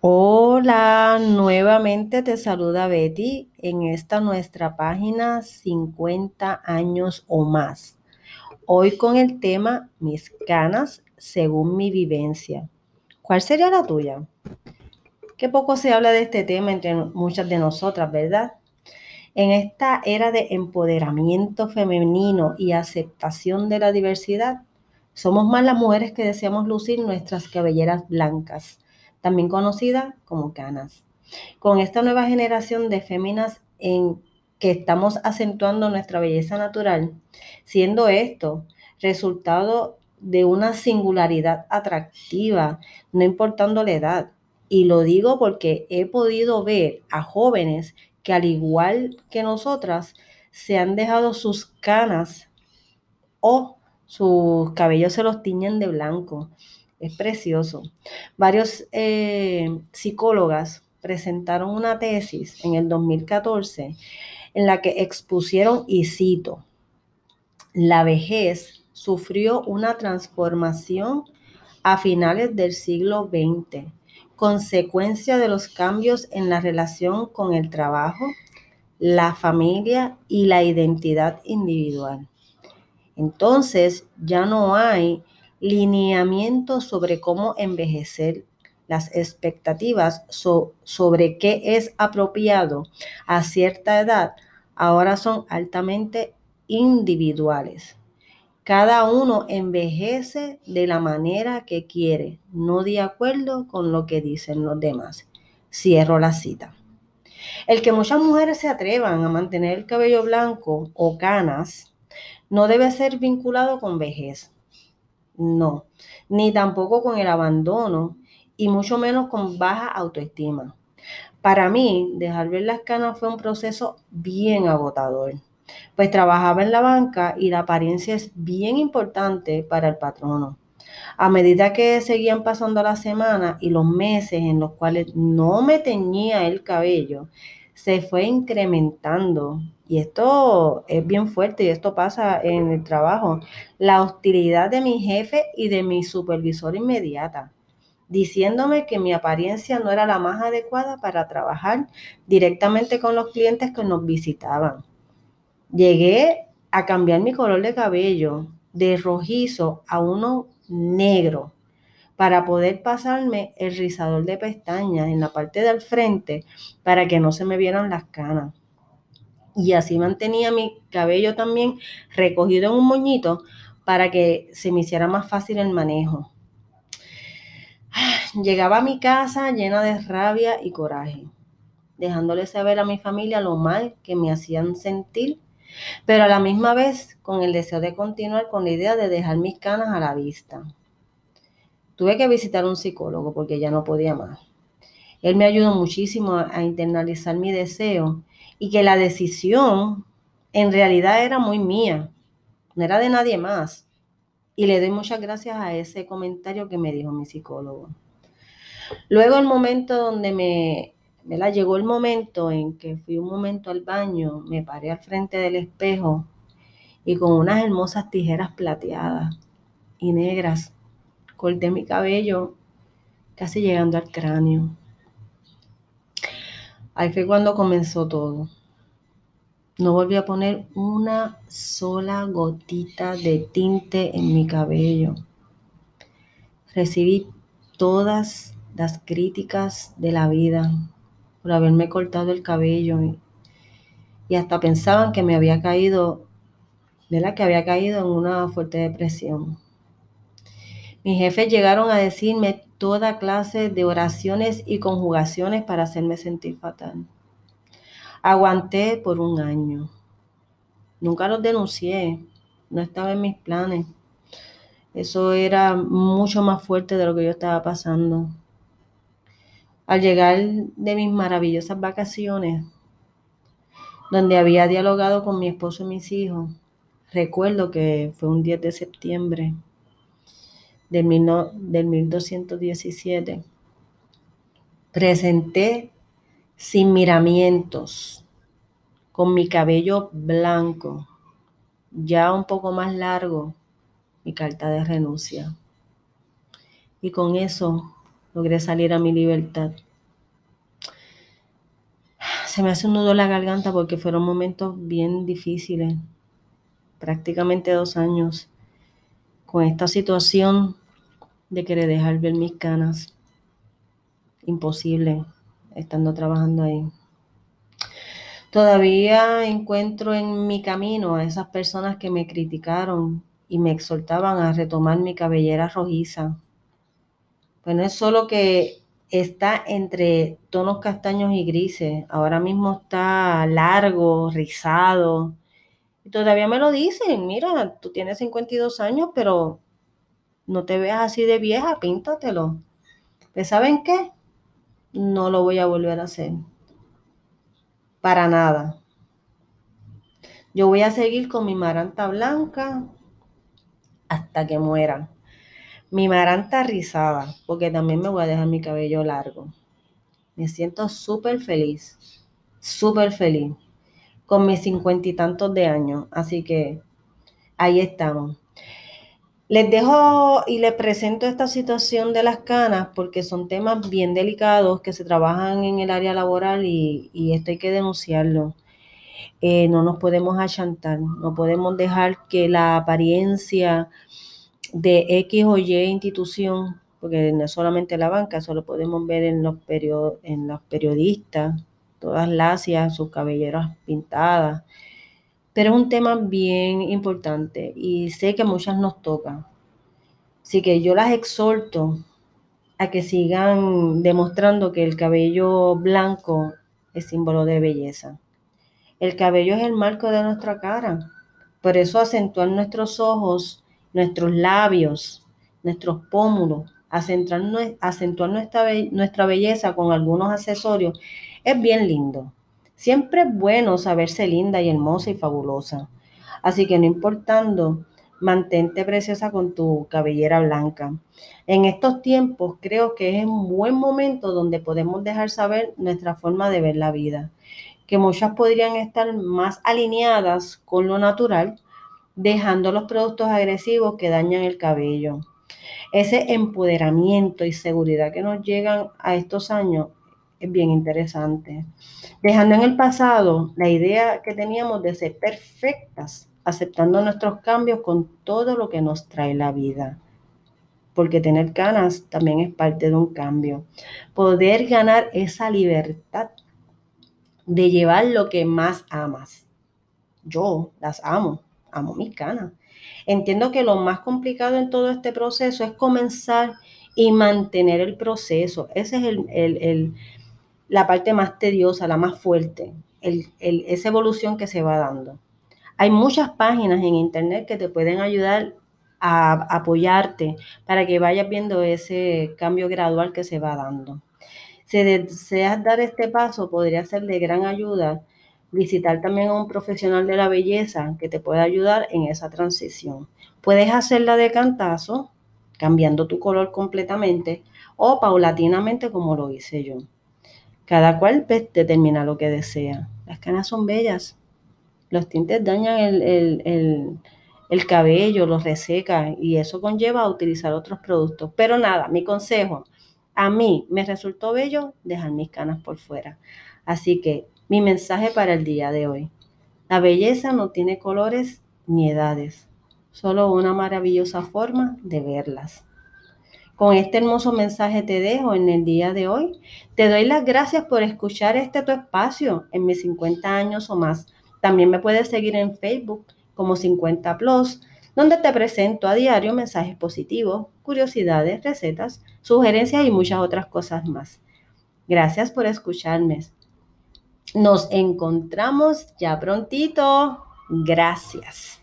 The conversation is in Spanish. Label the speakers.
Speaker 1: Hola, nuevamente te saluda Betty en esta nuestra página 50 años o más. Hoy con el tema mis canas según mi vivencia. ¿Cuál sería la tuya? Qué poco se habla de este tema entre muchas de nosotras, ¿verdad? En esta era de empoderamiento femenino y aceptación de la diversidad, somos más las mujeres que deseamos lucir nuestras cabelleras blancas también conocida como canas. Con esta nueva generación de féminas en que estamos acentuando nuestra belleza natural, siendo esto resultado de una singularidad atractiva, no importando la edad. Y lo digo porque he podido ver a jóvenes que al igual que nosotras, se han dejado sus canas o sus cabellos se los tiñen de blanco es precioso. Varios eh, psicólogas presentaron una tesis en el 2014 en la que expusieron, y cito, la vejez sufrió una transformación a finales del siglo XX, consecuencia de los cambios en la relación con el trabajo, la familia y la identidad individual. Entonces ya no hay lineamientos sobre cómo envejecer, las expectativas sobre qué es apropiado a cierta edad ahora son altamente individuales. Cada uno envejece de la manera que quiere, no de acuerdo con lo que dicen los demás. Cierro la cita. El que muchas mujeres se atrevan a mantener el cabello blanco o canas no debe ser vinculado con vejez no, ni tampoco con el abandono y mucho menos con baja autoestima. Para mí, dejar ver las canas fue un proceso bien agotador, pues trabajaba en la banca y la apariencia es bien importante para el patrono. A medida que seguían pasando las semanas y los meses en los cuales no me teñía el cabello, se fue incrementando y esto es bien fuerte y esto pasa en el trabajo, la hostilidad de mi jefe y de mi supervisor inmediata, diciéndome que mi apariencia no era la más adecuada para trabajar directamente con los clientes que nos visitaban. Llegué a cambiar mi color de cabello de rojizo a uno negro para poder pasarme el rizador de pestañas en la parte del frente para que no se me vieran las canas y así mantenía mi cabello también recogido en un moñito para que se me hiciera más fácil el manejo. Llegaba a mi casa llena de rabia y coraje, dejándole saber a mi familia lo mal que me hacían sentir, pero a la misma vez con el deseo de continuar con la idea de dejar mis canas a la vista. Tuve que visitar un psicólogo porque ya no podía más. Él me ayudó muchísimo a internalizar mi deseo y que la decisión en realidad era muy mía, no era de nadie más. Y le doy muchas gracias a ese comentario que me dijo mi psicólogo. Luego el momento donde me, la llegó el momento en que fui un momento al baño, me paré al frente del espejo y con unas hermosas tijeras plateadas y negras corté mi cabello casi llegando al cráneo. Ahí fue cuando comenzó todo. No volví a poner una sola gotita de tinte en mi cabello. Recibí todas las críticas de la vida por haberme cortado el cabello y, hasta pensaban que me había caído, de la que había caído en una fuerte depresión. Mis jefes llegaron a decirme toda clase de oraciones y conjugaciones para hacerme sentir fatal. Aguanté por un año. Nunca los denuncié, no estaba en mis planes. Eso era mucho más fuerte de lo que yo estaba pasando. Al llegar de mis maravillosas vacaciones, donde había dialogado con mi esposo y mis hijos, recuerdo que fue un 10 de septiembre del, del 1217, presenté sin miramientos, con mi cabello blanco, ya un poco más largo, mi carta de renuncia. Y con eso logré salir a mi libertad. se me hace un nudo la garganta porque fueron momentos bien difíciles, prácticamente dos años, con esta situación de querer dejar ver mis canas. Imposible, estando trabajando ahí. Todavía encuentro en mi camino a esas personas que me criticaron y me exhortaban a retomar mi cabellera rojiza. Pues no es solo que está entre tonos castaños y grises, ahora mismo está largo, rizado. Y todavía me lo dicen, mira, tú tienes 52 años, pero no te veas así de vieja, píntatelo. Pues ¿saben qué? No lo voy a volver a hacer. Para nada. Yo voy a seguir con mi maranta blanca hasta que muera. Mi maranta rizada, porque también me voy a dejar mi cabello largo. Me siento súper feliz, súper feliz, con mis cincuenta y tantos de años. Así que ahí estamos. Les dejo y les presento esta situación de las canas porque son temas bien delicados que se trabajan en el área laboral y, esto hay que denunciarlo. Eh, no nos podemos achantar, no podemos dejar que la apariencia de X o Y institución, porque no es solamente la banca, eso lo podemos ver en los, en los periodistas, todas las sus cabelleras pintadas, pero es un tema bien importante y sé que muchas nos toca. Así que yo las exhorto a que sigan demostrando que el cabello blanco es símbolo de belleza. El cabello es el marco de nuestra cara. Por eso acentuar nuestros ojos, nuestros labios, nuestros pómulos, acentuar, acentuar nuestra, nuestra belleza con algunos accesorios es bien lindo. Siempre es bueno saberse linda y hermosa y fabulosa. Así que no importando, mantente preciosa con tu cabellera blanca. En estos tiempos creo que es un buen momento donde podemos dejar saber nuestra forma de ver la vida, que muchas podrían estar más alineadas con lo natural, dejando los productos agresivos que dañan el cabello. Ese empoderamiento y seguridad que nos llegan a estos años es bien interesante. Dejando en el pasado la idea que teníamos de ser perfectas, aceptando nuestros cambios con todo lo que nos trae la vida. Porque tener ganas también es parte de un cambio. Poder ganar esa libertad de llevar lo que más amas. Yo las amo, amo mis canas. Entiendo que lo más complicado en todo este proceso es comenzar y mantener el proceso. Ese es el, la parte más tediosa, la más fuerte, esa evolución que se va dando. Hay muchas páginas en internet que te pueden ayudar a apoyarte para que vayas viendo ese cambio gradual que se va dando. Si deseas dar este paso, podría ser de gran ayuda visitar también a un profesional de la belleza que te pueda ayudar en esa transición. Puedes hacerla de cantazo, cambiando tu color completamente, o paulatinamente como lo hice yo. Cada cual determina lo que desea. Las canas son bellas. Los tintes dañan el, el cabello, los resecan y eso conlleva a utilizar otros productos. Pero nada, mi consejo, a mí me resultó bello dejar mis canas por fuera. Así que mi mensaje para el día de hoy. La belleza no tiene colores ni edades, solo una maravillosa forma de verlas. Con este hermoso mensaje te dejo en el día de hoy. Te doy las gracias por escuchar este tu espacio en mis 50 años o más. También me puedes seguir en Facebook como 50 Plus, donde te presento a diario mensajes positivos, curiosidades, recetas, sugerencias y muchas otras cosas más. Gracias por escucharme. Nos encontramos ya prontito. Gracias.